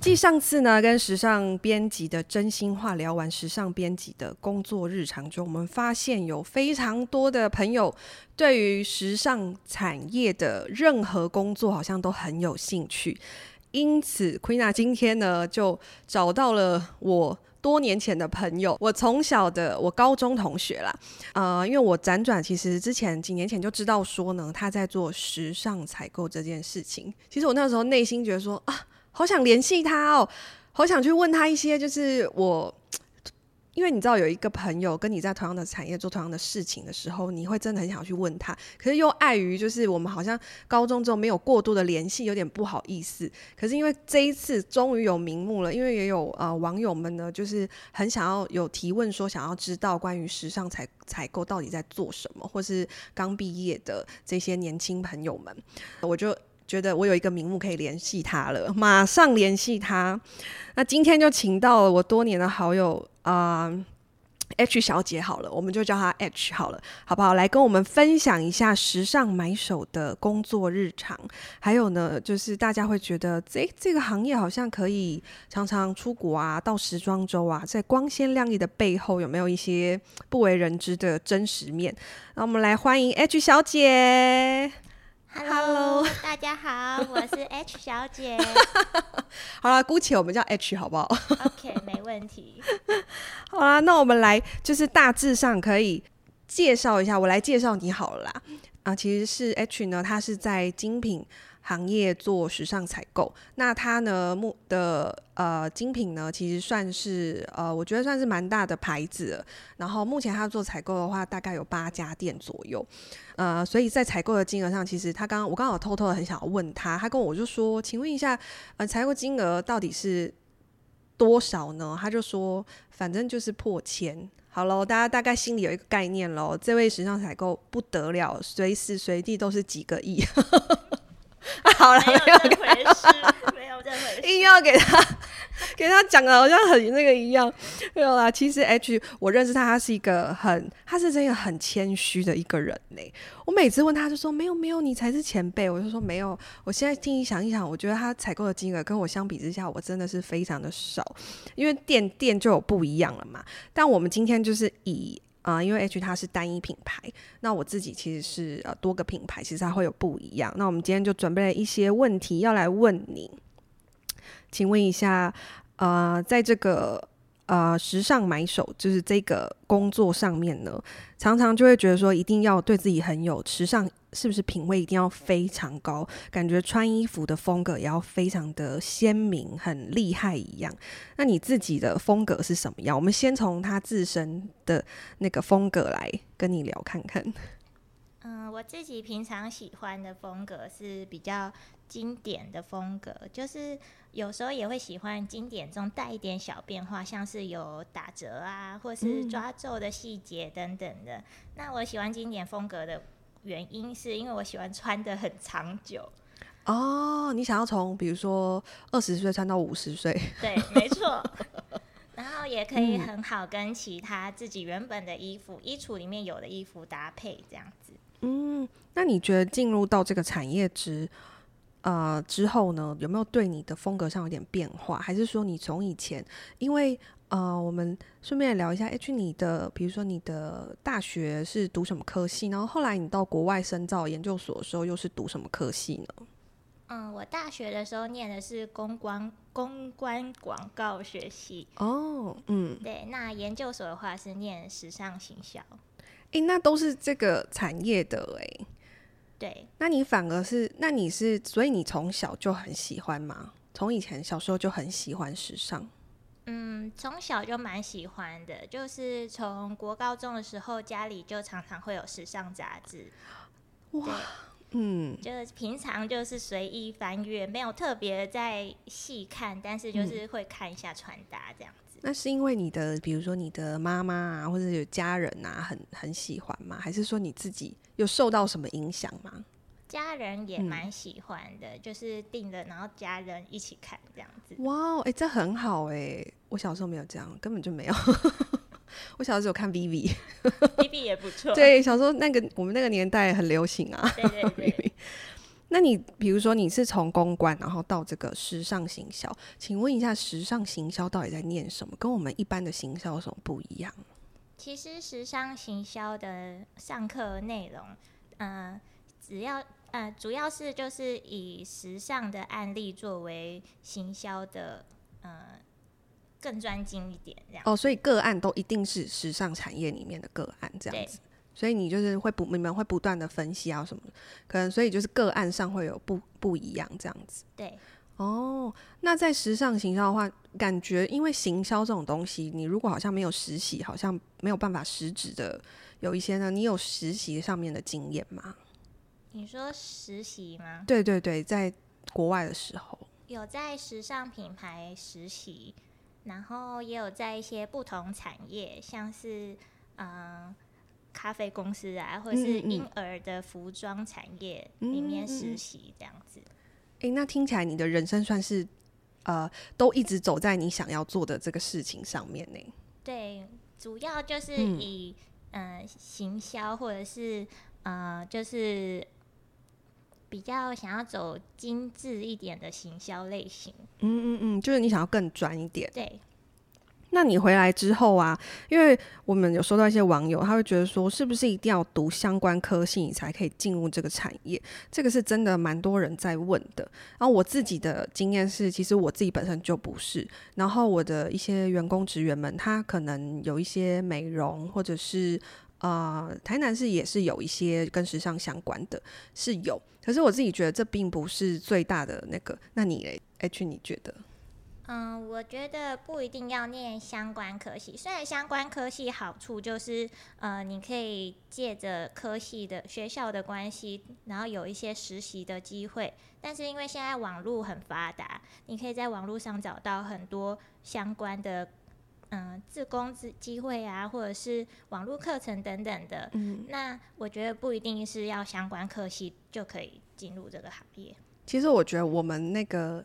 继上次呢，跟时尚编辑的真心话聊完时尚编辑的工作日常中，我们发现有非常多的朋友对于时尚产业的任何工作好像都很有兴趣，因此 Queena 今天呢就找到了我多年前的朋友，我从小的我高中同学啦，呃，因为我辗转其实之前几年前就知道说呢，他在做时尚采购这件事情，其实我那时候内心觉得说啊。好想联系他哦，好想去问他一些，就是我，因为你知道有一个朋友跟你在同样的产业做同样的事情的时候，你会真的很想去问他，可是又碍于就是我们好像高中之后没有过多的联系，有点不好意思。可是因为这一次终于有名目了，因为也有呃网友们呢，就是很想要有提问说想要知道关于时尚采采购到底在做什么，或是刚毕业的这些年轻朋友们，我就。觉得我有一个名目可以联系他了，马上联系他。那今天就请到了我多年的好友啊、H 小姐好了，我们就叫她 H 好了，好不好？来跟我们分享一下时尚买手的工作日常，还有呢，就是大家会觉得这这个行业好像可以常常出国啊，到时装周啊，在光鲜亮丽的背后有没有一些不为人知的真实面？那我们来欢迎 H 小姐。Hello，, Hello 大家好，我是 H 小姐。好了，姑且我们叫 H 好不好？OK，没问题。好啦，那我们来就是大致上可以介绍一下，我来介绍你好了啦。啊，其实是 H 呢，他是在精品行业做时尚采购，那他呢目的呃精品呢，其实算是呃我觉得算是蛮大的牌子，然后目前他做采购的话，大概有八家店左右，呃，所以在采购的金额上，其实他刚刚我刚好偷偷的很想问他，他跟我就说，请问一下，呃，采购金额到底是多少呢？他就说，反正就是破千。好喽，大家大概心里有一个概念喽，这位时尚采购不得了，随时随地都是几个亿。啊、好了，没有这回事，没有这回事，硬要给他给他讲的好像很那个一样，没有啦。其实 H 我认识他，他是一个很，他是真的很谦虚的一个人呢。我每次问他就说没有没有，你才是前辈。我就说没有，我现在听你想一想，我觉得他采购的金额跟我相比之下，我真的是非常的少，因为店店就有不一样了嘛。但我们今天就是以。啊、因为 H 它是单一品牌，那我自己其实是呃多个品牌，其实它会有不一样。那我们今天就准备了一些问题要来问你，请问一下，呃，在这个呃时尚买手就是这个工作上面呢，常常就会觉得说一定要对自己很有时尚。是不是品味一定要非常高？感觉穿衣服的风格也要非常的鲜明，很厉害一样。那你自己的风格是什么样？我们先从他自身的那个风格来跟你聊看看。嗯，我自己平常喜欢的风格是比较经典的风格，就是有时候也会喜欢经典中带一点小变化，像是有打折啊，或是抓皱的细节等等的。嗯。那我喜欢经典风格的。原因是因为我喜欢穿的很长久哦，你想要从比如说二十岁穿到五十岁，对，没错，然后也可以很好跟其他自己原本的衣服、嗯、衣橱里面有的衣服搭配这样子。嗯，那你觉得进入到这个产业之呃之后呢，有没有对你的风格上有点变化？还是说你从以前因为？呃，我们顺便聊一下，H，你的，比如说你的大学是读什么科系？然后后来你到国外深造研究所的时候，又是读什么科系呢？嗯，我大学的时候念的是公关公关广告学系。哦，嗯，对，那研究所的话是念时尚行销。诶，那都是这个产业的诶。对，那你反而是，那你是，所以你从小就很喜欢吗？从以前小时候就很喜欢时尚？嗯，从小就蛮喜欢的，就是从国高中的时候，家里就常常会有时尚杂志。哇，嗯，就是平常就是随意翻阅，没有特别在细看，但是就是会看一下穿搭这样子。那是因为你的，比如说你的妈妈啊，或者有家人啊，很很喜欢吗？还是说你自己有受到什么影响吗？家人也蛮喜欢的，嗯、就是订了，然后家人一起看这样子。哇，哎、欸，这很好哎、欸！我小时候没有这样，根本就没有。我小时候只有看 Vivi，Vivi 也不错。对，小时候那个我们那个年代很流行啊。对对对。那你比如说你是从公关，然后到这个时尚行销，请问一下，时尚行销到底在念什么？跟我们一般的行销有什么不一样？其实时尚行销的上课内容，嗯、呃，只要。呃，主要是就是以时尚的案例作为行销的，呃，更专精一点这样。哦，所以个案都一定是时尚产业里面的个案这样子。所以你就是会不，你们会不断的分析啊什么，可能所以就是个案上会有不不一样这样子。对。哦，那在时尚行销的话，感觉因为行销这种东西，你如果好像没有实习，好像没有办法实质的有一些呢。你有实习上面的经验吗？你说实习吗？对对对，在国外的时候有在时尚品牌实习，然后也有在一些不同产业，像是嗯、呃、咖啡公司啊，或者是婴儿的服装产业里面实习这样子。哎、嗯嗯嗯，那听起来你的人生算是呃都一直走在你想要做的这个事情上面呢？对，主要就是以嗯、呃、行销或者是呃就是。比较想要走精致一点的行销类型，嗯嗯嗯，就是你想要更专一点。对，那你回来之后啊，因为我们有收到一些网友，他会觉得说，是不是一定要读相关科系你才可以进入这个产业？这个是真的蛮多人在问的。然后我自己的经验是，其实我自己本身就不是。然后我的一些员工职员们，他可能有一些美容或者是。呃，台南市也是有一些跟时尚相关的，是有。可是我自己觉得这并不是最大的那个。那你嘞，H，你觉得？嗯，我觉得不一定要念相关科系。虽然相关科系好处就是，呃，你可以借着科系的学校的关系，然后有一些实习的机会。但是因为现在网络很发达，你可以在网络上找到很多相关的。嗯，自工资机会啊，或者是网络课程等等的。嗯，那我觉得不一定是要相关科系就可以进入这个行业。其实我觉得我们那个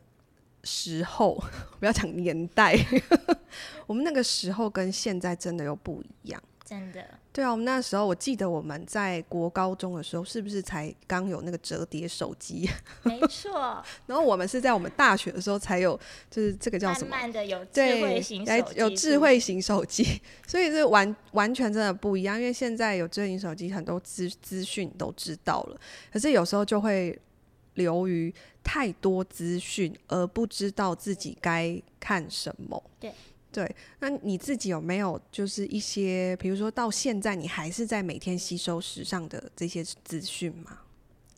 时候，不要讲年代，我们那个时候跟现在真的又不一样。真的，对啊，我们那时候我记得我们在国高中的时候，是不是才刚有那个折叠手机？没错。然后我们是在我们大学的时候才有，就是这个叫什么？慢慢的有智慧型手机，有智慧型手机，所以是完完全真的不一样。因为现在有智慧型手机，很多资资讯都知道了，可是有时候就会流于太多资讯，而不知道自己该看什么。对。对，那你自己有没有就是一些，比如说到现在你还是在每天吸收时尚的这些资讯吗？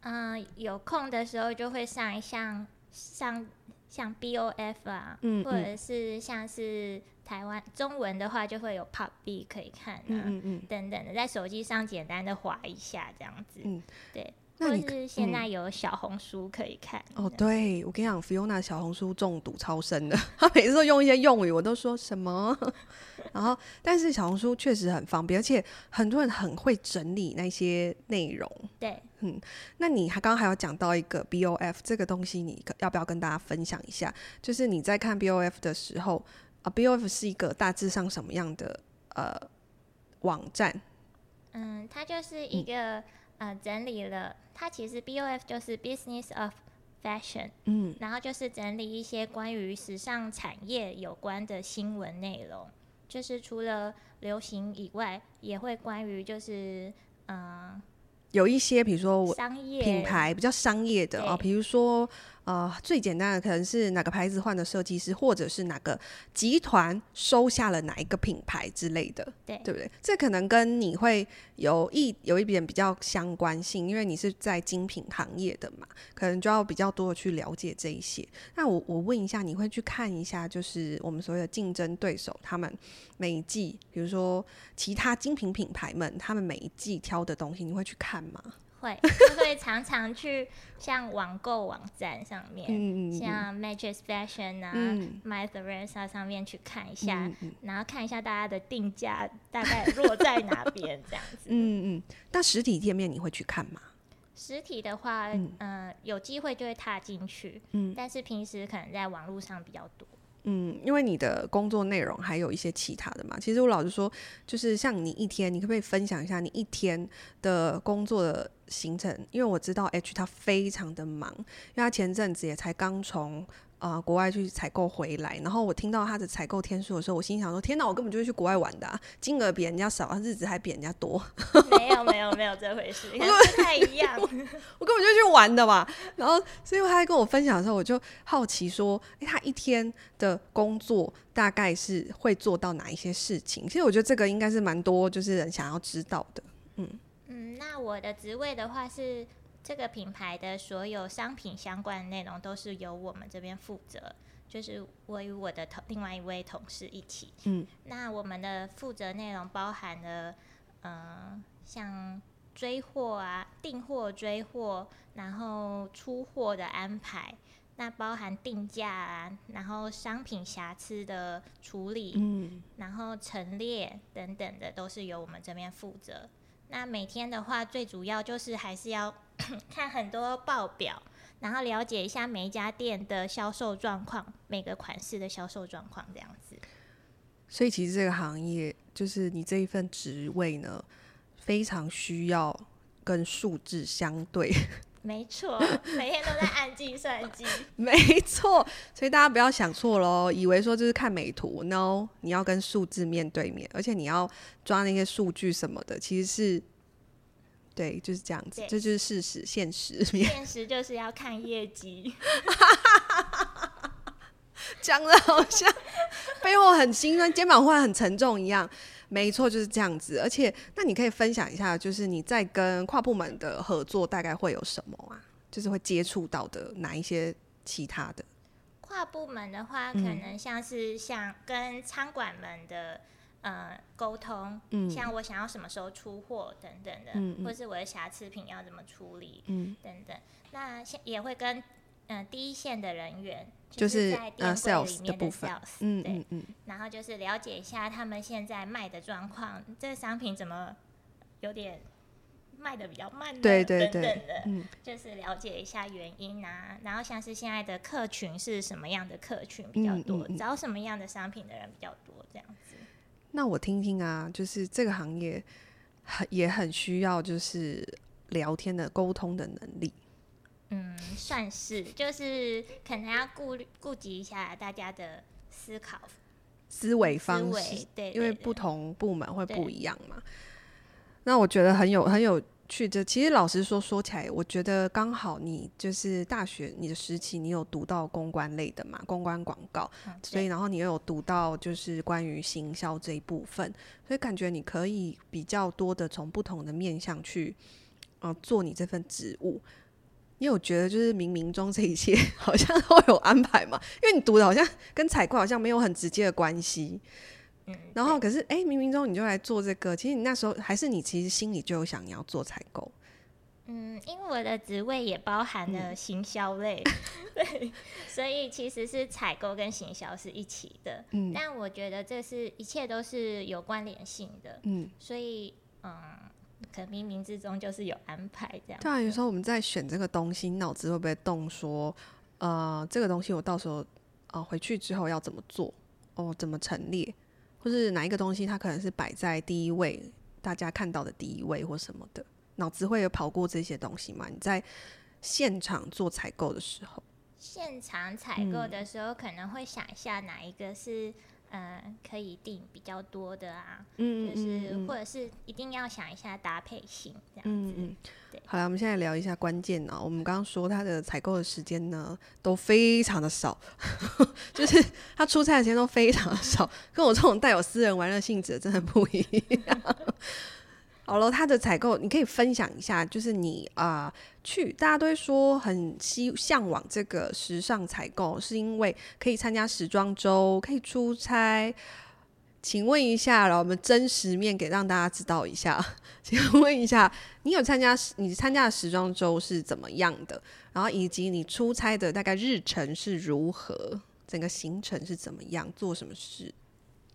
嗯、呃，有空的时候就会上一上上像 BOF 啊，嗯，或者是像是台湾中文的话，就会有 Pop B 可以看啊，嗯嗯，嗯。等等的，在手机上简单的滑一下这样子，嗯，对。或是现在有小红书可以看、嗯、哦，对，我跟你讲，Fiona 小红书中毒超深的，她每次都用一些用语，我都说什么？然后，但是小红书确实很方便，而且很多人很会整理那些内容。对，嗯，那你还刚刚还有讲到一个 BOF 这个东西，你要不要跟大家分享一下？就是你在看 BOF 的时候啊，BOF 是一个大致上什么样的呃网站？嗯，它就是一个、嗯。呃，整理了，它其实 BOF 就是 Business of Fashion，嗯，然后就是整理一些关于时尚产业有关的新闻内容，就是除了流行以外，也会关于就是嗯、呃，有一些比如说商业品牌比较商业的哦，比如说。呃，最简单的可能是哪个牌子换的设计师，或者是哪个集团收下了哪一个品牌之类的，对，对不对？这可能跟你会有一有一点比较相关性，因为你是在精品行业的嘛，可能就要比较多的去了解这一些。那我我问一下，你会去看一下，就是我们所谓的竞争对手，他们每一季，比如说其他精品品牌们，他们每一季挑的东西，你会去看吗？会，就会常常去像网购网站上面，嗯、像 Matches Fashion 啊、嗯、Mytheresa 上面去看一下，嗯、然后看一下大家的定价大概落在哪边这样子。嗯嗯，那实体店面你会去看吗？实体的话，嗯、呃，有机会就会踏进去，嗯，但是平时可能在网络上比较多。嗯，因为你的工作内容还有一些其他的嘛。其实我老实说，就是像你一天，你可不可以分享一下你一天的工作的行程？因为我知道 H 他非常的忙，因为他前阵子也才刚从。啊、呃，国外去采购回来，然后我听到他的采购天数的时候，我心想说：天哪，我根本就是去国外玩的、啊，金额比人家少，日子还比人家多。没有没有没有这回事，不太一样。我，我根本就去玩的嘛。然后，所以他在跟我分享的时候，我就好奇说：哎，他一天的工作大概是会做到哪一些事情？其实我觉得这个应该是蛮多就是人想要知道的。嗯嗯，那我的职位的话是。这个品牌的所有商品相关的内容都是由我们这边负责，就是我与我的同另外一位同事一起。嗯，那我们的负责内容包含了，呃，像追货啊、订货、追货，然后出货的安排，那包含定价啊，然后商品瑕疵的处理，嗯，然后陈列等等的都是由我们这边负责。那每天的话，最主要就是还是要 看很多报表，然后了解一下每一家店的销售状况，每个款式的销售状况这样子。所以其实这个行业，就是你这一份职位呢，非常需要跟数字相对。没错，每天都在按计算机。没错，所以大家不要想错喽，以为说就是看美图，no，你要跟数字面对面，而且你要抓那些数据什么的，其实是，对，就是这样子，这就是事实，现实。现实就是要看业绩，讲的好像背后很心酸，肩膀会很沉重一样。没错，就是这样子。而且，那你可以分享一下，就是你在跟跨部门的合作，大概会有什么啊？就是会接触到的哪一些其他的？跨部门的话，可能像是像跟餐馆们的呃沟通，嗯，像我想要什么时候出货等等的，嗯，或是我的瑕疵品要怎么处理，嗯，等等。那也会跟嗯、呃、第一线的人员。就是在店柜里面的 sales，嗯嗯嗯，然后就是了解一下他们现在卖的状况，这个商品怎么有点卖的比较慢，对对对，等等的，嗯，就是了解一下原因啊。然后像是现在的客群是什么样的客群比较多，嗯嗯嗯，找什么样的商品的人比较多，这样子。那我听听啊，就是这个行业很也很需要就是聊天的沟通的能力。嗯，算是，就是可能要顾顾及一下大家的思考思维方式，对，因为不同部门会不一样嘛。那我觉得很有很有趣的，其实老实说，说起来，我觉得刚好你就是大学你的时期，你有读到公关类的嘛，公关广告，嗯，所以然后你又有读到就是关于行销这一部分，所以感觉你可以比较多的从不同的面向去，呃，做你这份职务。因为我觉得就是冥冥中这一切 好像都有安排嘛？因为你读的好像跟采购好像没有很直接的关系，嗯，然后可是哎，冥冥中你就来做这个，其实你那时候还是你其实心里就有想你要做采购，嗯，因为我的职位也包含了行销类，嗯、对，所以其实是采购跟行销是一起的，嗯，但我觉得这是一切都是有关联性的，嗯，所以嗯。可能冥冥之中就是有安排这样。对啊，有时候我们在选这个东西，脑子会不会动？说，呃，这个东西我到时候，呃，回去之后要怎么做？哦，怎么陈列？就是哪一个东西它可能是摆在第一位，大家看到的第一位或什么的？脑子会有跑过这些东西吗？你在现场做采购的时候，现场采购的时候可能会想一下哪一个是。嗯，可以订比较多的啊，嗯，就是或者是一定要想一下搭配性这样子。嗯嗯，对。好了，我们现在聊一下关键呢。我们刚刚说他的采购的时间呢都非常的少，就是他出差的时间都非常的少，跟我这种带有私人玩乐性质的真的不一样。好了，他的采购你可以分享一下，就是你啊、去，大家都会说很希向往这个时尚采购，是因为可以参加时装周，可以出差。请问一下让，我们真实面给让大家知道一下。请问一下，你有参加你参加的时装周是怎么样的？然后以及你出差的大概日程是如何？整个行程是怎么样？做什么事？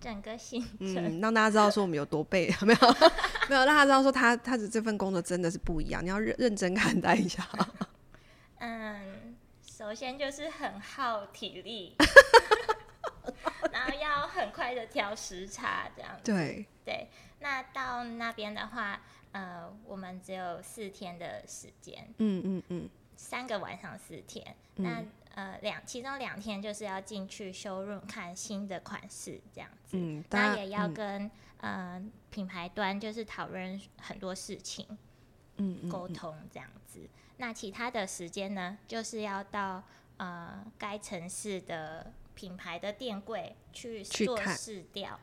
整个行程，嗯，让大家知道说我们有多背，没有 没有让他知道说他他的这份工作真的是不一样，你要认认真看待一下。嗯，首先就是很耗体力。然后要很快的调时差，这样子。对对，那到那边的话，呃，我们只有四天的时间。嗯嗯嗯。三个晚上四天，嗯、那呃两其中两天就是要进去 showroom 看新的款式，这样子。嗯。那也要跟、嗯、呃品牌端就是讨论很多事情，嗯，沟通这样子。那其他的时间呢，就是要到呃该城市的。品牌的店柜去做试调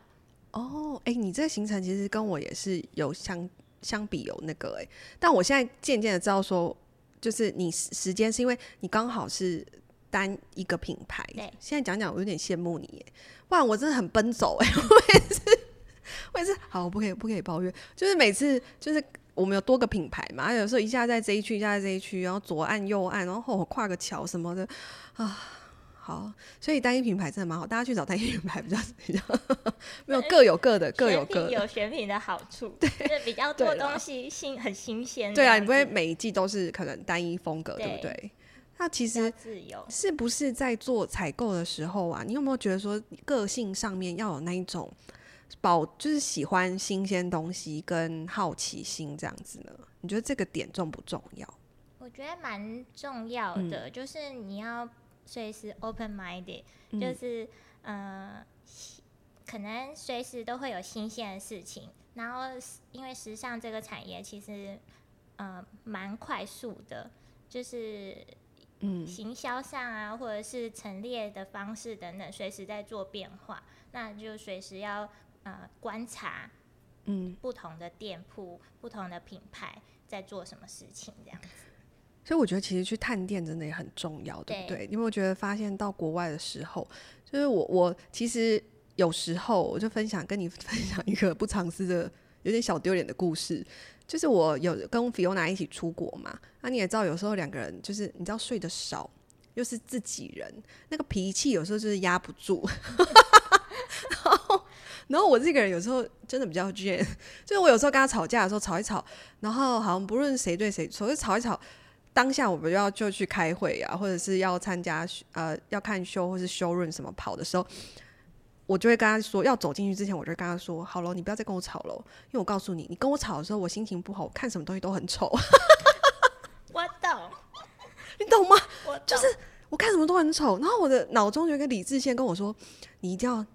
哦，哎、欸，你这个行程其实跟我也是有相相比有那个哎、欸，但我现在渐渐的知道说，就是你时间是因为你刚好是单一个品牌，对，现在讲讲我有点羡慕你、欸，不然我真的很奔走哎、欸，我也是，我也是，好，我不可以不可以抱怨，就是每次就是我们有多个品牌嘛，有时候一下在这一区，一下在这一区，然后左岸右岸，然后跨个桥什么的啊。好，所以单一品牌真的蛮好，大家去找单一品牌比较比较 没有各有各的，各有各的有选品的好处，对，就是比较多东西新很新鲜。对啊，你不会每一季都是可能单一风格，对，对不对？那其实是不是在做采购的时候啊？你有没有觉得说个性上面要有那一种保，就是喜欢新鲜东西跟好奇心这样子呢？你觉得这个点重不重要？我觉得蛮重要的，嗯、就是你要。随时 open minded，就是呃，可能随时都会有新鲜的事情。然后，因为时尚这个产业其实呃蛮快速的，就是嗯，行销上啊，或者是陈列的方式等等，随时在做变化。那就随时要呃观察，嗯，不同的店铺、不同的品牌在做什么事情，这样子。所以我觉得其实去探店真的也很重要，对不对？对，你有没有觉得发现到国外的时候，就是我我其实有时候我就分享跟你 分享一个不藏私的有点小丢脸的故事，就是我有跟 Fiona 一起出国嘛，那、啊、你也知道有时候两个人就是你知道睡得少，又是自己人，那个脾气有时候就是压不住，然后然后我这个人有时候真的比较倔，就是我有时候跟他吵架的时候吵一吵，然后好像不论谁对谁错，就吵一吵。当下我们要就去开会啊，或者是要参加呃要看修或是 showroom 什么跑的时候，我就会跟他说，要走进去之前，我就跟他说，好了，你不要再跟我吵了，因为我告诉你，你跟我吵的时候，我心情不好，我看什么东西都很丑。我懂，你懂吗？我就是我看什么都很丑，然后我的脑中有一个理智线跟我说，你一定要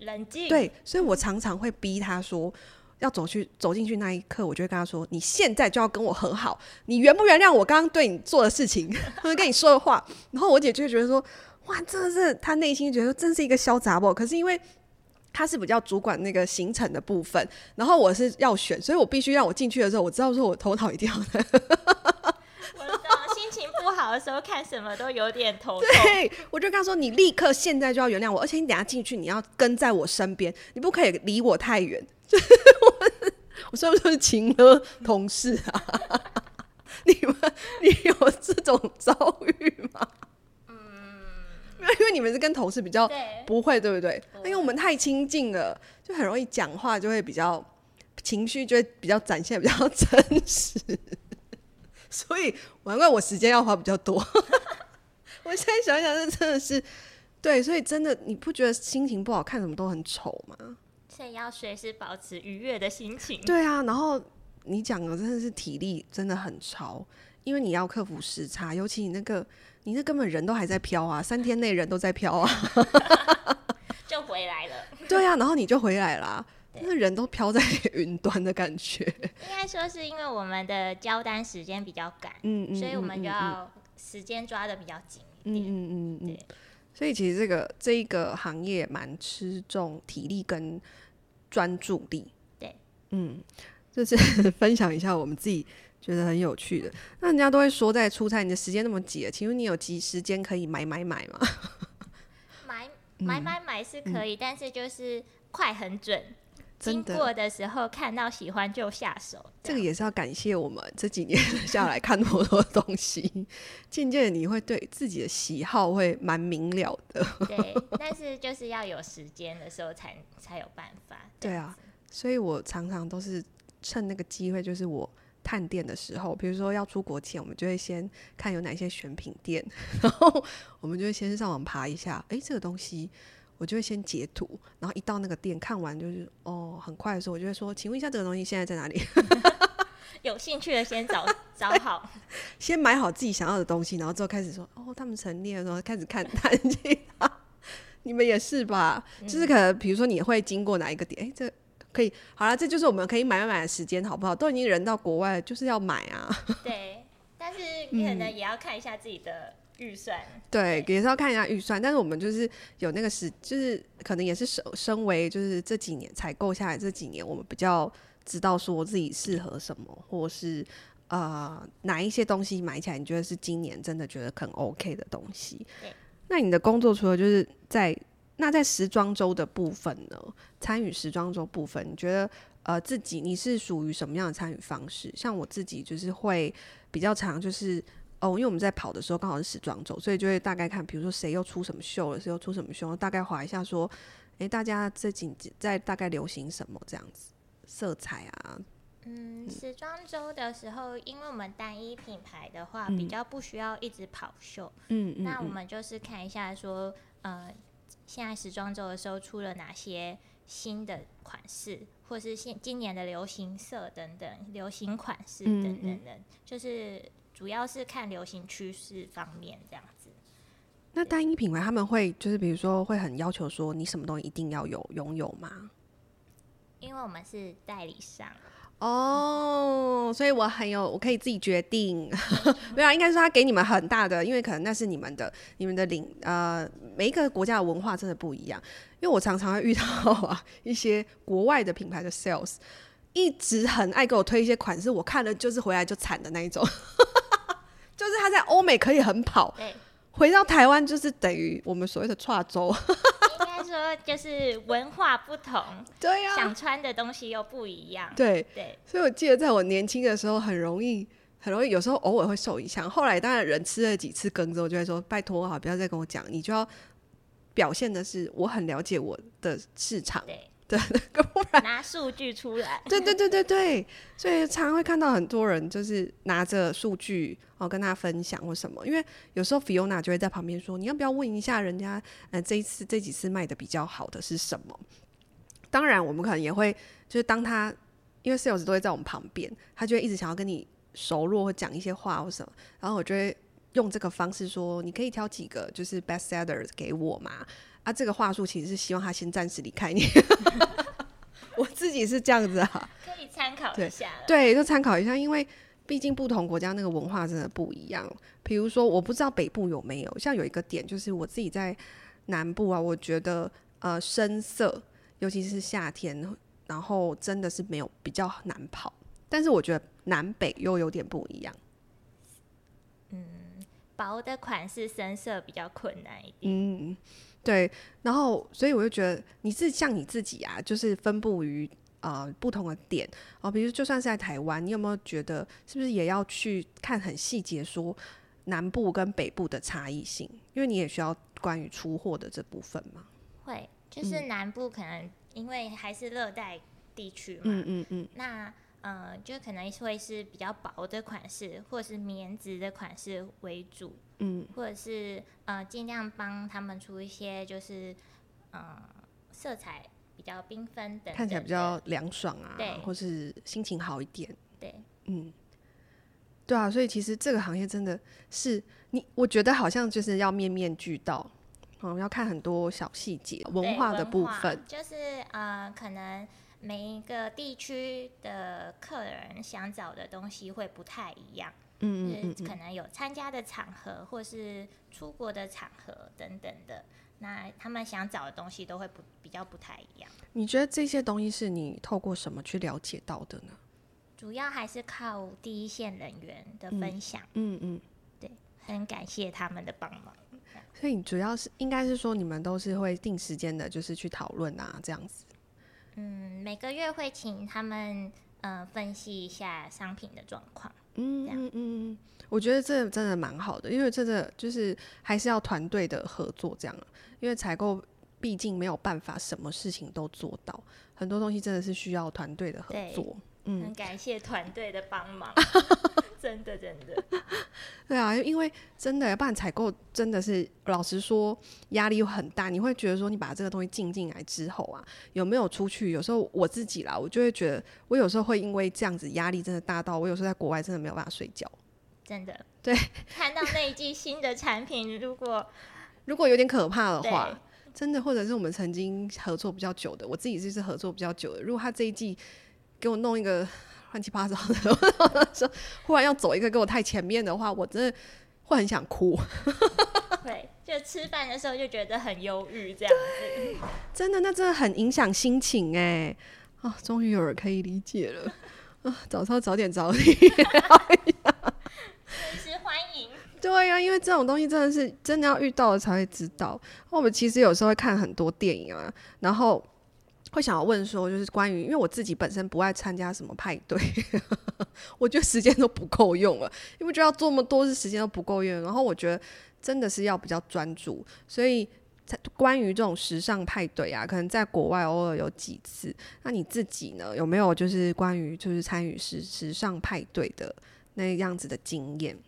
冷静。对，所以我常常会逼他说。要走去走进去那一刻，我就会跟他说：“你现在就要跟我和好，你原不原谅我刚刚对你做的事情，或者跟你说的话？”然后我姐就会觉得说：“哇，真的是她内心觉得真是一个小杂货。”可是因为他是比较主管那个行程的部分，然后我是要选，所以我必须让我进去的时候，我知道说我头脑一定要。我知道心情不好的时候看什么都有点头痛。对，我就跟他说：“你立刻现在就要原谅我，而且你等下进去你要跟在我身边，你不可以离我太远。” 就是我，我算不算是情勒同事啊？你们，你有这种遭遇吗？嗯，因为你们是跟同事比较不会，对不对？因为我们太亲近了，就很容易讲话，就会比较情绪就会比较展现比较真实，所以难怪我时间要花比较多。我现在想想，这真的是对，所以真的你不觉得心情不好看什么都很丑吗？所以要随时保持愉悦的心情。对啊，然后你讲的真的是体力真的很超，因为你要克服时差，尤其你那个，你那根本人都还在飘啊，三天内人都在飘啊，就回来了。对啊，然后你就回来啦，那人都飘在 云端的感觉。应该说是因为我们的交单时间比较赶，嗯，嗯，所以我们就要时间抓的比较紧一点。嗯嗯嗯嗯，对。所以其实这个这一个行业蛮吃重体力跟。专注力，对，嗯，就是 分享一下我们自己觉得很有趣的。那人家都会说，在出差你的时间那么挤，请问你有急时间可以买买买吗？买买买买是可以，嗯、但是就是快很准。经过的时候看到喜欢就下手，这个也是要感谢我们这几年下来看那么多东西，渐渐你会对自己的喜好会蛮明了的。对，但是就是要有时间的时候才才有办法。对啊，所以我常常都是趁那个机会，就是我探店的时候，比如说要出国前，我们就会先看有哪些选品店，然后我们就会先上网爬一下，哎，这个东西。我就会先截图，然后一到那个店看完就是哦，很快的时候，我就会说，请问一下这个东西现在在哪里？有兴趣的先找 找好，先买好自己想要的东西，然后之后开始说哦，他们陈列的时候开始看探 其他。你们也是吧？嗯、就是可能比如说你会经过哪一个点，哎，这可以好了，这就是我们可以买买买的时间，好不好？都已经人到国外，就是要买啊。对，但是你可能也要看一下自己的。嗯预算对，也是要看一下预算，但是我们就是有那个时，就是可能也是身身为就是这几年采购下来这几年，我们比较知道说自己适合什么，或是呃哪一些东西买起来你觉得是今年真的觉得很 OK 的东西。那你的工作除了就是在那在时装周的部分呢？参与时装周部分，你觉得呃自己你是属于什么样的参与方式？像我自己就是会比较常就是。哦，因为我们在跑的时候刚好是时装周，所以就会大概看，比如说谁又出什么秀了，谁又出什么秀，大概划一下说，诶，大家这几在大概流行什么这样子，色彩啊。嗯，时装周的时候，因为我们单一品牌的话，比较不需要一直跑秀。嗯嗯。那我们就是看一下说，呃，现在时装周的时候出了哪些新的款式，或是现今年的流行色等等，流行款式等等等，嗯嗯就是。主要是看流行趋势方面这样子。那单一品牌他们会就是比如说会很要求说你什么东西一定要有拥有吗？因为我们是代理商哦，所以我很有我可以自己决定。没有，应该是说他给你们很大的，因为可能那是你们的你们的领呃每一个国家的文化真的不一样。因为我常常会遇到啊一些国外的品牌的 sales 一直很爱给我推一些款式，我看了就是回来就惨的那一种。就是他在欧美可以很跑，对，回到台湾就是等于我们所谓的跨州。应该说就是文化不同，对呀、啊，想穿的东西又不一样，对对。所以我记得在我年轻的时候，很容易很容易，有时候偶尔会受影响。后来当然人吃了几次羹之后，就会说拜托哈，不要再跟我讲，你就要表现的是我很了解我的市场。对对，不然拿数据出来。对对对对对，所以常常会看到很多人就是拿着数据哦跟他分享或什么，因为有时候 Fiona 就会在旁边说：“你要不要问一下人家，呃，这一次这几次卖的比较好的是什么？”当然，我们可能也会就是当他因为 Sales 都会在我们旁边，他就会一直想要跟你熟络或讲一些话或什么，然后我就会用这个方式说：“你可以挑几个就是 Best Sellers 给我嘛。”啊，这个话术其实是希望他先暂时离开你。我自己是这样子啊，可以参考一下。对，就参考一下，因为毕竟不同国家那个文化真的不一样。比如说，我不知道北部有没有，像有一个点，就是我自己在南部啊，我觉得呃深色，尤其是夏天，然后真的是没有比较难跑。但是我觉得南北又有点不一样。嗯，薄的款式深色比较困难一点。嗯。对，然后所以我就觉得你是像你自己啊，就是分布于呃不同的点哦，比如就算是在台湾，你有没有觉得是不是也要去看很细节，说南部跟北部的差异性？因为你也需要关于出货的这部分嘛。会，就是南部可能因为还是热带地区嘛，嗯嗯嗯，那。呃，就可能会是比较薄的款式，或者是棉质的款式为主，嗯，或者是呃尽量帮他们出一些就是呃色彩比较缤纷的，看起来比较凉爽啊，对，或是心情好一点，对，嗯，对啊，所以其实这个行业真的是你，我觉得好像就是要面面俱到，嗯，要看很多小细节，文化的部分，就是呃可能。每一个地区的客人想找的东西会不太一样，嗯，嗯，嗯，就是可能有参加的场合，或是出国的场合等等的，那他们想找的东西都会不比较不太一样。你觉得这些东西是你透过什么去了解到的呢？主要还是靠第一线人员的分享，嗯嗯，嗯，对，很感谢他们的帮忙。所以主要是应该是说你们都是会定时间的，就是去讨论啊，这样子。嗯，每个月会请他们呃分析一下商品的状况。嗯嗯嗯，我觉得这真的蛮好的，因为这个就是还是要团队的合作这样。因为采购毕竟没有办法什么事情都做到，很多东西真的是需要团队的合作。嗯，很感谢团队的帮忙，真的真的。对啊，因为真的，要不然采购真的是老实说压力又很大。你会觉得说，你把这个东西进进来之后啊，有没有出去？有时候我自己啦，我就会觉得，我有时候会因为这样子压力真的大到，我有时候在国外真的没有办法睡觉。真的，对，看到那一季新的产品，如果 如果有点可怕的话，真的，或者是我们曾经合作比较久的，我自己就是合作比较久的，如果他这一季。给我弄一个乱七八糟的，说忽然要走一个跟我太前面的话，我真的会很想哭。对，就吃饭的时候就觉得很忧郁，这样子。真的，那真的很影响心情哎。啊，终于有人可以理解了。啊，早知道早点找你。随时欢迎。对呀、啊，因为这种东西真的是真的要遇到了才会知道。我们其实有时候会看很多电影啊，然后。会想要问说，就是关于，因为我自己本身不爱参加什么派对，我觉得时间都不够用了，因为就要做那么多是，时间都不够用。然后我觉得真的是要比较专注，所以关于这种时尚派对啊，可能在国外偶尔有几次。那你自己呢，有没有就是关于就是参与时时尚派对的那样子的经验？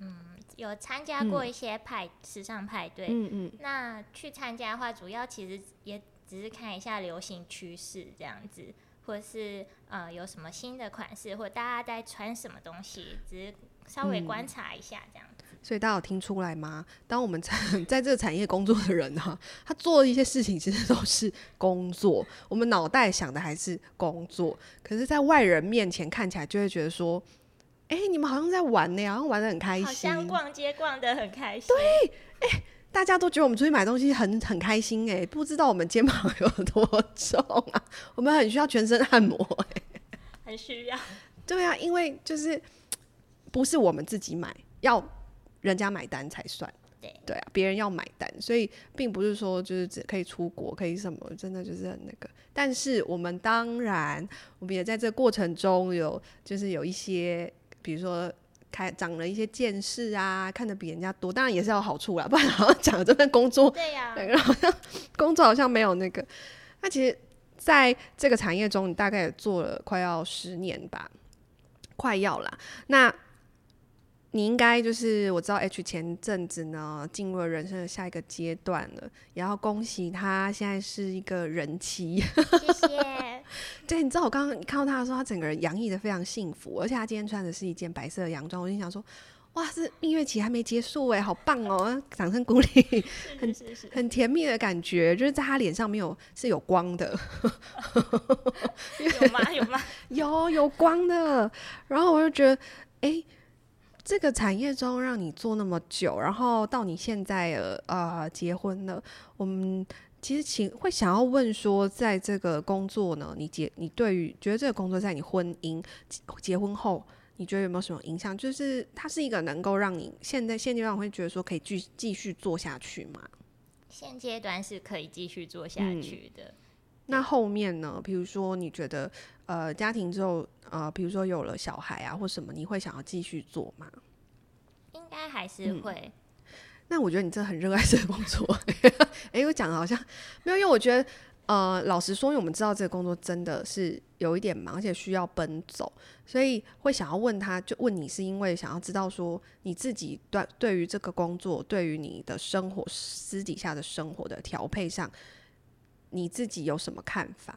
嗯，有参加过一些派、嗯、时尚派对，嗯嗯，那去参加的话，主要其实也。只是看一下流行趋势这样子，或者是呃有什么新的款式，或者大家在穿什么东西，只是稍微观察一下这样子。嗯、所以大家有听出来吗？当我们在 在这个产业工作的人呢、啊，他做的一些事情其实都是工作，我们脑袋想的还是工作，可是，在外人面前看起来就会觉得说，哎、欸，你们好像在玩呢，好像玩的很开心，好像逛街逛的很开心。对，哎、欸。大家都觉得我们出去买东西很很开心哎、欸，不知道我们肩膀有多重啊！我们很需要全身按摩哎、欸，很需要。对啊，因为就是不是我们自己买，要人家买单才算。对对啊，别人要买单，所以并不是说就是只可以出国，可以什么，真的就是很那个。但是我们当然，我们也在这过程中有就是有一些，比如说。开长了一些见识啊，看得比人家多，当然也是有好处啦。不然好像讲的这份工作，对呀、啊，然后好像工作好像没有那个。那其实在这个产业中，你大概也做了快要十年吧，快要啦。那你应该就是我知道 H 前阵子呢进入了人生的下一个阶段了，也要恭喜他现在是一个人妻。谢谢。对，你知道我刚刚看到他的时候，他整个人洋溢的非常幸福，而且他今天穿的是一件白色的洋装，我就想说，哇，这蜜月期还没结束哎，好棒哦，掌声鼓励，很很甜蜜的感觉，就是在他脸上没有是有光的，有吗？有吗？有有光的，然后我就觉得，哎、欸。这个产业中让你做那么久，然后到你现在呃呃结婚了，我们其实请会想要问说，在这个工作呢，你结你对于觉得这个工作在你婚姻结婚后，你觉得有没有什么影响？就是它是一个能够让你现在现阶段会觉得说可以继继续做下去吗？现阶段是可以继续做下去的。嗯那后面呢？比如说，你觉得呃，家庭之后呃，比如说有了小孩啊，或什么，你会想要继续做吗？应该还是会。嗯、那我觉得你真的很热爱这个工作。哎、欸，我讲的好像没有，因为我觉得呃，老实说，因为我们知道这个工作真的是有一点忙，而且需要奔走，所以会想要问他，就问你是因为想要知道说你自己对对于这个工作，对于你的生活私底下的生活的调配上。你自己有什么看法？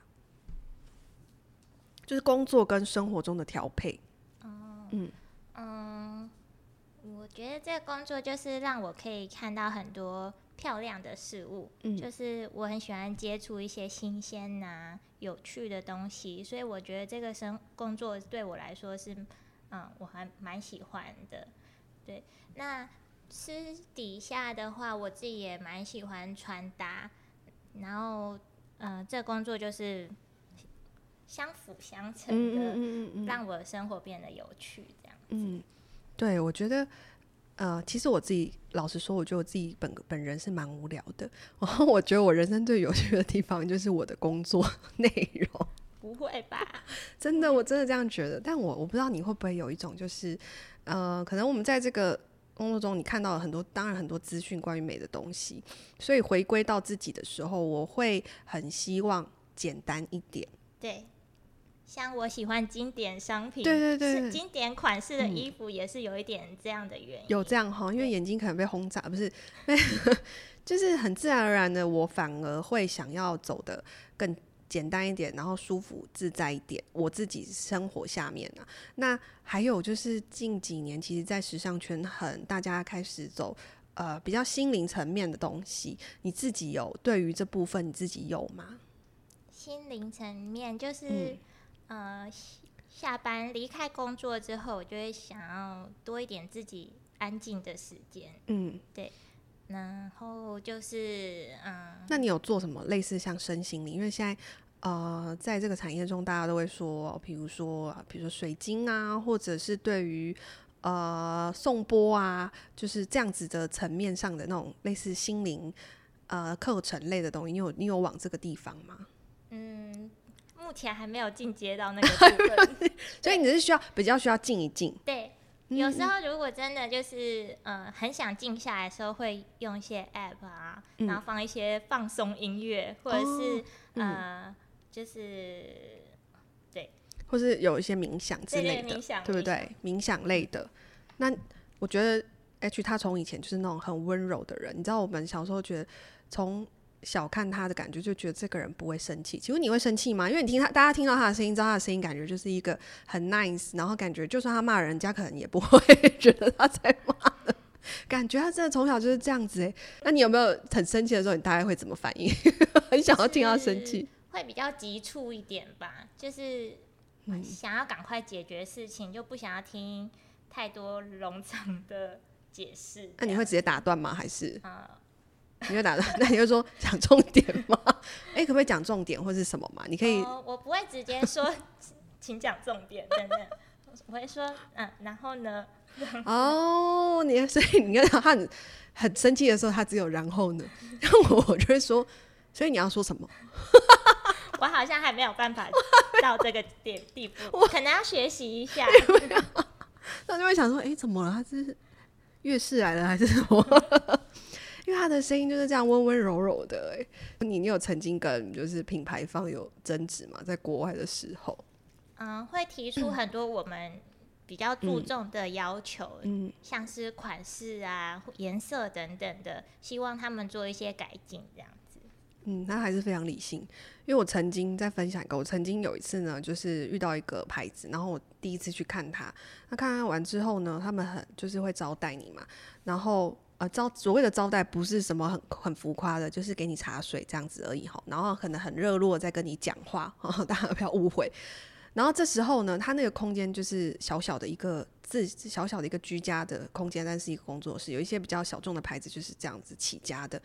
就是工作跟生活中的调配。嗯嗯嗯，我觉得这个工作就是让我可以看到很多漂亮的事物。嗯，就是我很喜欢接触一些新鲜呐、啊、有趣的东西，所以我觉得这个生工作对我来说是，嗯，我还蛮喜欢的。对，那私底下的话，我自己也蛮喜欢穿搭。然后，嗯、呃，这工作就是相辅相成的，让我的生活变得有趣，这样子。嗯，对，我觉得呃，其实我自己老实说，我觉得我自己本本人是蛮无聊的。然后我觉得我人生最有趣的地方就是我的工作 内容。不会吧？真的，我真的这样觉得。但我我不知道你会不会有一种，就是呃，可能我们在这个工作中，你看到了很多，当然很多资讯关于美的东西，所以回归到自己的时候，我会很希望简单一点。对。像我喜欢经典商品，对对对，是经典款式的衣服也是有一点这样的原因。嗯、有这样哈，因为眼睛可能被轰炸，不是，就是很自然而然的，我反而会想要走的更简单一点，然后舒服自在一点。我自己生活下面呢、啊，那还有就是近几年，其实，在时尚圈很大家开始走呃比较心灵层面的东西，你自己有对于这部分你自己有吗？心灵层面就是。嗯呃，下班离开工作之后，我就会想要多一点自己安静的时间。嗯，对。然后就是，嗯，那你有做什么类似像身心灵？因为现在，呃，在这个产业中，大家都会说，比如说，比如说水晶啊，或者是对于呃颂钵啊，就是这样子的层面上的那种类似心灵呃课程类的东西，你有你有往这个地方吗？嗯。目前还没有进阶到那个 部分，所以你是需要比较需要静一静。对，有时候如果真的就是呃很想静下来的时候，会用一些 app 啊，嗯、然后放一些放松音乐，或者是、哦嗯、呃就是对，或是有一些冥想之类的，对不对？冥想类的。那我觉得 H 他从以前就是那种很温柔的人，你知道我们小时候觉得从。小看他的感觉，就觉得这个人不会生气。请问你会生气吗？因为你听他，大家听到他的声音，知道他的声音，感觉就是一个很 nice，然后感觉就算他骂人家，可能也不会觉得他在骂人。感觉他真的从小就是这样子诶。那你有没有很生气的时候，你大概会怎么反应？很想要听他生气，会比较急促一点吧，就是想要赶快解决事情，就不想要听太多冗长的解释。那你会直接打断吗？还是？你就打断，那你就说讲重点吗？哎、欸，可不可以讲重点或是什么嘛？你可以，哦、我不会直接说，请讲重点，真的，我会说，嗯，然后呢？哦，你 所以你看他很很生气的时候，他只有然后呢？然后我就会说，所以你要说什么？我好像还没有办法到这个点地步，我可能要学习一下。那就会想说，哎、欸，怎么了？他是月事来了还是什么？因为他的声音就是这样温温柔柔的，哎，你你有曾经跟就是品牌方有争执吗？在国外的时候，嗯，会提出很多我们比较注重的要求，嗯，像是款式啊、颜色等等的，希望他们做一些改进，这样子。嗯，他还是非常理性，因为我曾经在分享过，我曾经有一次呢，就是遇到一个牌子，然后我第一次去看他，那看看完之后呢，他们很就是会招待你嘛，然后。呃，招所谓的招待不是什么很很浮夸的，就是给你茶水这样子而已哈。然后可能很热络在跟你讲话，大家不要误会。然后这时候呢，他那个空间就是小小的一个自小小的一个居家的空间，但是一个工作室，有一些比较小众的牌子就是这样子起家的。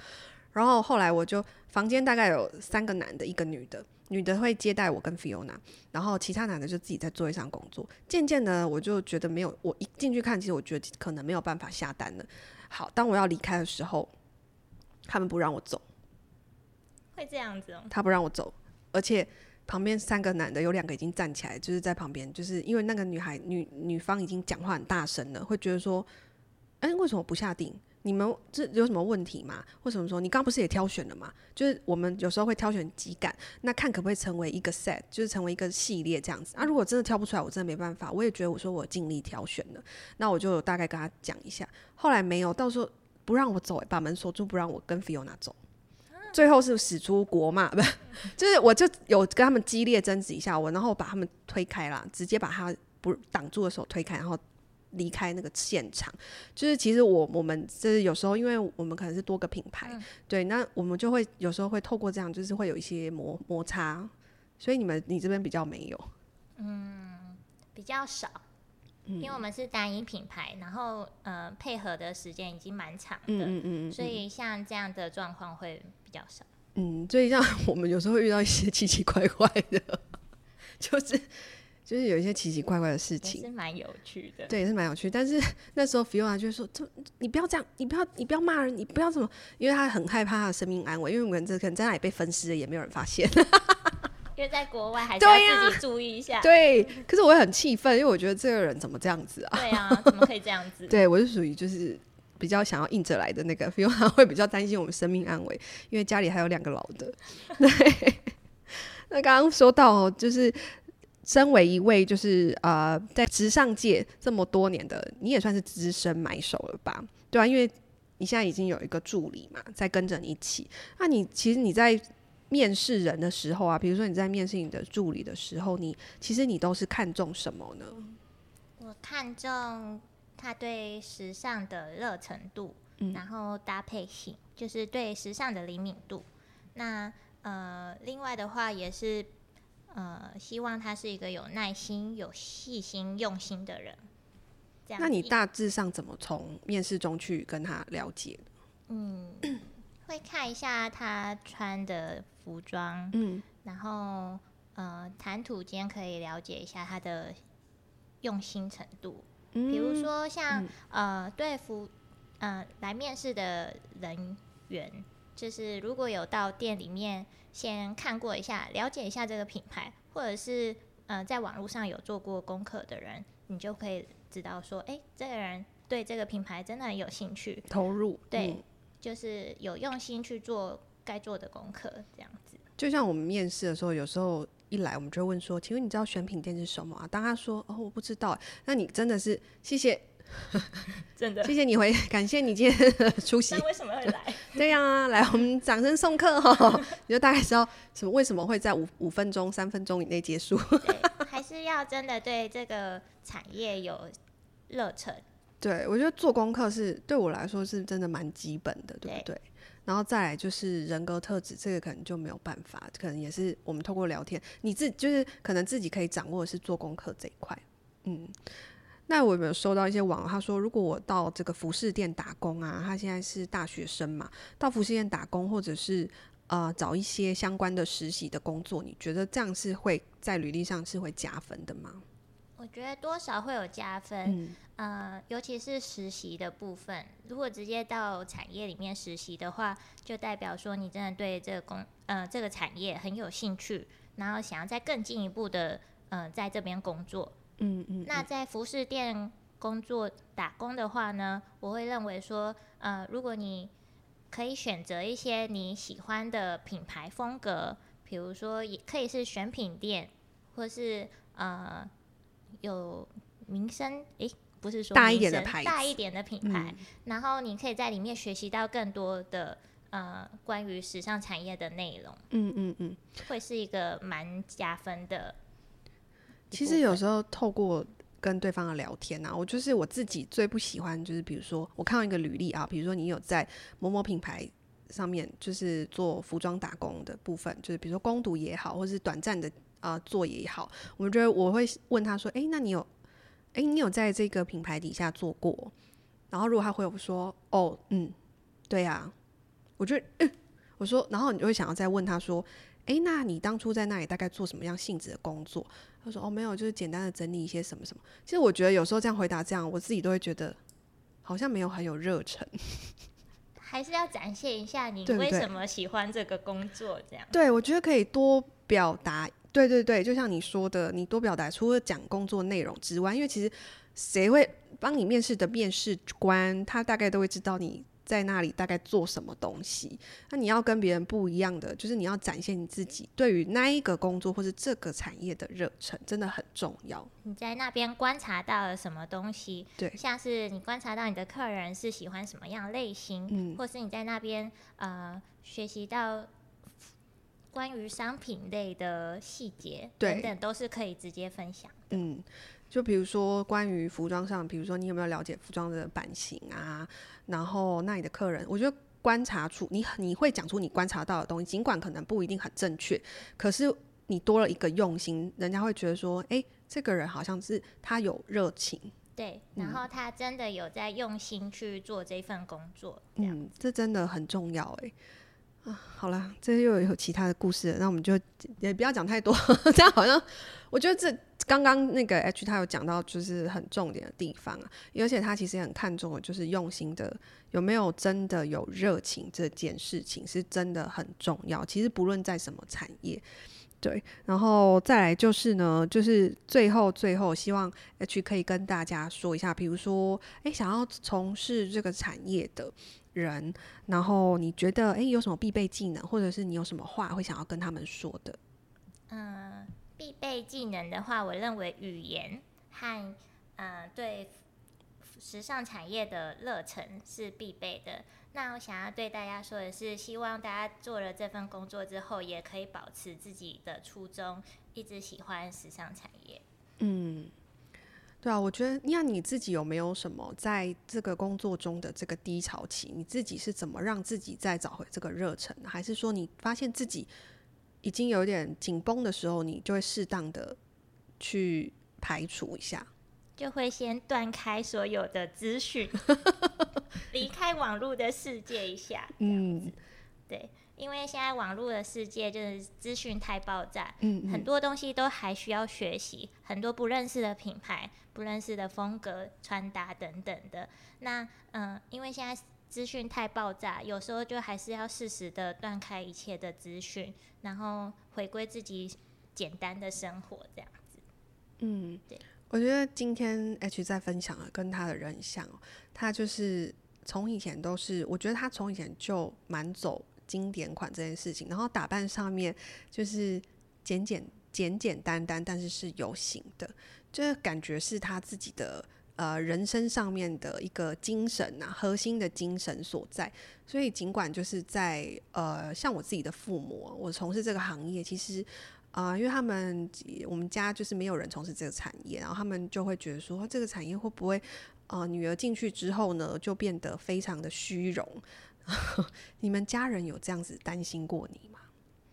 然后后来我就房间大概有三个男的，一个女的，女的会接待我跟 Fiona，然后其他男的就自己在座位上工作。渐渐的，我就觉得没有，我一进去看，其实我觉得可能没有办法下单了。好，当我要离开的时候，他们不让我走，会这样子哦？他不让我走，而且旁边三个男的有两个已经站起来，就是在旁边，就是因为那个女孩女女方已经讲话很大声了，会觉得说，哎、欸，为什么不下定？你们这有什么问题吗？为什么说你刚不是也挑选了吗？就是我们有时候会挑选几感，那看可不可以成为一个 set，就是成为一个系列这样子。啊，如果真的挑不出来，我真的没办法。我也觉得我说我尽力挑选了，那我就大概跟他讲一下。后来没有，到时候不让我走，把门锁住，不让我跟 Fiona 走。最后是使出国嘛，不，就是我就有跟他们激烈争执一下，我然后把他们推开了，直接把他不挡住的手推开，然后。离开那个现场，就是其实我我们就是有时候，因为我们可能是多个品牌，嗯、对，那我们就会有时候会透过这样，就是会有一些摩摩擦，所以你们你这边比较没有，嗯，比较少，嗯、因为我们是单一品牌，然后呃配合的时间已经蛮长的，嗯嗯嗯，嗯，所以像这样的状况会比较少，嗯，所以像 我们有时候会遇到一些 奇奇怪怪的，就是。就是有一些奇奇怪怪的事情，是蛮有趣的。对，是蛮有趣。但是 那时候 Fiona 就说：“这你不要这样，你不要你不要骂人，你不要怎么，因为他很害怕他的生命安危，因为我们这可能在那里被分尸了，也没有人发现。”因为在国外还是要自己注意一下。对，对，可是我也很气愤，因为我觉得这个人怎么这样子啊？对啊，怎么可以这样子？对，我是属于就是比较想要硬着来的那个，Fiona 会比较担心我们生命安危，因为家里还有两个老的。对，那刚刚说到就是身为一位就是呃在时尚界这么多年的，你也算是资深买手了吧？对啊，因为你现在已经有一个助理嘛，在跟着你一起。那你其实你在。面试人的时候啊，比如说你在面试你的助理的时候，你其实你都是看重什么呢？我看重他对时尚的热程度，嗯，然后搭配性，就是对时尚的灵敏度。那呃，另外的话也是呃，希望他是一个有耐心、有细心、用心的人。这样，那你大致上怎么从面试中去跟他了解？嗯。会看一下他穿的服装，嗯，然后呃，谈吐间可以了解一下他的用心程度。嗯，比如说像、嗯、呃，对服呃来面试的人员，就是如果有到店里面先看过一下，了解一下这个品牌，或者是呃在网络上有做过功课的人，你就可以知道说，哎，这个人对这个品牌真的很有兴趣，投入，对。嗯就是有用心去做该做的功课，这样子。就像我们面试的时候，有时候一来我们就问说：“请问你知道选品店是什么啊？”当他说：“哦，我不知道。”那你真的是谢谢，真的谢谢你回，感谢你今天出席。那为什么会来？对呀、啊，来我们掌声送客哈、哦！你就大概知道什么为什么会在五五分钟、三分钟以内结束。还是要真的对这个产业有热忱。对，我觉得做功课是对我来说是真的蛮基本的，对不对？对。然后再来就是人格特质，这个可能就没有办法，可能也是我们透过聊天，你自就是可能自己可以掌握的是做功课这一块。嗯，那我有没有收到一些网友他说，如果我到这个服饰店打工啊，他现在是大学生嘛，到服饰店打工或者是呃找一些相关的实习的工作，你觉得这样是会在履历上是会加分的吗？我觉得多少会有加分，嗯，呃，尤其是实习的部分。如果直接到产业里面实习的话，就代表说你真的对这个工，呃，这个产业很有兴趣，然后想要再更进一步的，呃，在这边工作。嗯嗯，嗯。那在服饰店工作打工的话呢，我会认为说，呃，如果你可以选择一些你喜欢的品牌风格，比如说也可以是选品店，或是呃。有名声，诶，不是说大一点的牌，大一点的品牌，嗯，然后你可以在里面学习到更多的呃关于时尚产业的内容，嗯嗯嗯，会是一个蛮加分的。其实有时候透过跟对方的聊天啊，我就是我自己最不喜欢就是，比如说我看到一个履历啊，比如说你有在某某品牌上面就是做服装打工的部分，就是比如说攻读也好，或是短暂的。啊、呃，做也好，我觉得我会问他说：“哎、欸，那你有，哎、欸，你有在这个品牌底下做过？”然后如果他回我说：“哦，嗯，对呀、啊。”我觉得、呃，我说，然后你就会想要再问他说：“哎、欸，那你当初在那里大概做什么样性质的工作？”他说：“哦，没有，就是简单的整理一些什么什么。”其实我觉得有时候这样回答这样，我自己都会觉得好像没有很有热忱。还是要展现一下你为什么喜欢这个工作，这样。对，对，我觉得可以多表达。对对对，就像你说的，你多表达，除了讲工作内容之外，因为其实谁会帮你面试的面试官，他大概都会知道你在那里大概做什么东西。那你要跟别人不一样的，就是你要展现你自己对于那一个工作或是这个产业的热忱，真的很重要。你在那边观察到了什么东西？对，像是你观察到你的客人是喜欢什么样类型，嗯，或是你在那边呃学习到。关于商品类的细节等等，都是可以直接分享。嗯，就比如说关于服装上，比如说你有没有了解服装的版型啊？然后，那里的客人，我觉得观察出你你会讲出你观察到的东西，尽管可能不一定很正确，可是你多了一个用心，人家会觉得说，哎，这个人好像是他有热情。对，然后他真的有在用心去做这份工作。嗯，这真的很重要哎。啊，好了，这又有其他的故事了，那我们就也不要讲太多，这样好像我觉得这刚刚那个 H 他有讲到，就是很重点的地方啊，而且他其实也很看重的，就是用心的有没有真的有热情这件事情是真的很重要。其实不论在什么产业。对，然后再来就是呢，就是最后最后，希望 H 可以跟大家说一下，比如说，哎，想要从事这个产业的人，然后你觉得，哎，有什么必备技能，或者是你有什么话会想要跟他们说的？嗯，必备技能的话，我认为语言和嗯对时尚产业的热忱是必备的。那我想要对大家说的是，希望大家做了这份工作之后，也可以保持自己的初衷，一直喜欢时尚产业。嗯，对啊，我觉得，那你自己有没有什么在这个工作中的这个低潮期？你自己是怎么让自己再找回这个热忱？还是说你发现自己已经有点紧绷的时候，你就会适当的去排除一下？就会先断开所有的资讯，离开网络的世界一下。嗯，对，因为现在网络的世界就是资讯太爆炸，嗯，嗯，很多东西都还需要学习，很多不认识的品牌、不认识的风格、穿搭等等的。那嗯，因为现在资讯太爆炸，有时候就还是要适时的断开一切的资讯，然后回归自己简单的生活，这样子。嗯，对。我觉得今天 H 在分享的跟他的人很像，他就是从以前都是，我觉得他从以前就蛮走经典款这件事情，然后打扮上面就是简简简简单单，但是是有型的，就是感觉是他自己的呃人生上面的一个精神呐、啊，核心的精神所在。所以尽管就是在呃像我自己的父母，我从事这个行业，其实。啊、呃，因为他们我们家就是没有人从事这个产业，然后他们就会觉得说，这个产业会不会，呃，女儿进去之后呢，就变得非常的虚荣？你们家人有这样子担心过你吗？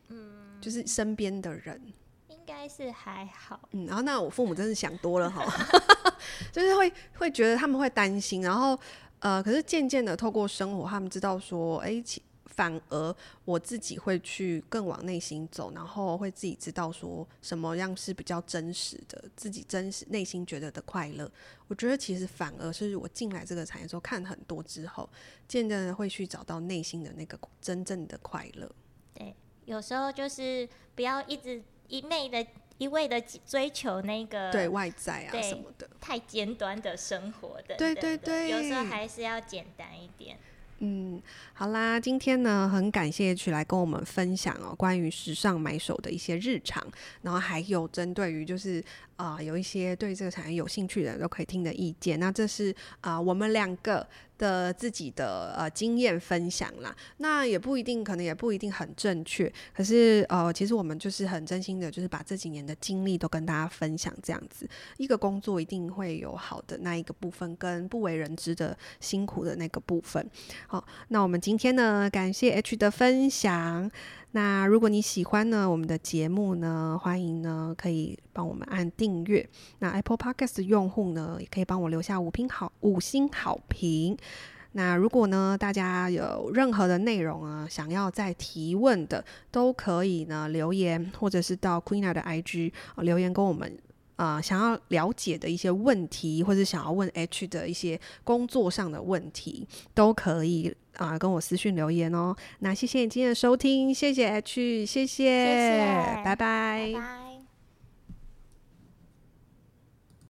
嗯，就是身边的人，应该是还好。嗯，然后那我父母真是想多了哈，就是会会觉得他们会担心，然后呃，可是渐渐的透过生活，他们知道说，哎，其。反而我自己会去更往内心走，然后会自己知道说什么样是比较真实的，自己真实内心觉得的快乐。我觉得其实反而是我进来这个产业之后看很多之后，渐渐的会去找到内心的那个真正的快乐。对，有时候就是不要一直一昧的、一味的追求那个对外在啊什么的太尖端的生活的。对对对，有时候还是要简单一点。嗯，好啦，今天呢，很感谢曲来跟我们分享哦，关于时尚买手的一些日常，然后还有针对于就是啊、呃，有一些对这个产业有兴趣的人都可以听的意见。那这是啊、呃，我们两个的自己的呃经验分享啦。那也不一定，可能也不一定很正确。可是呃，其实我们就是很真心的，就是把这几年的经历都跟大家分享。这样子一个工作一定会有好的那一个部分，跟不为人知的辛苦的那个部分。好，那我们今天呢，感谢 H 的分享。那如果你喜欢呢我们的节目呢，欢迎呢可以帮我们按订阅。那 Apple Podcast 用户呢，也可以帮我留下五评好五星好评。那如果呢大家有任何的内容啊，想要再提问的，都可以呢留言，或者是到 Queena 的 IG 留言跟我们。啊、呃，想要了解的一些问题，或者想要问 H 的一些工作上的问题，都可以啊、呃、跟我私信留言哦。那谢谢你今天的收听，谢谢 H，谢谢，谢谢，拜拜。拜拜。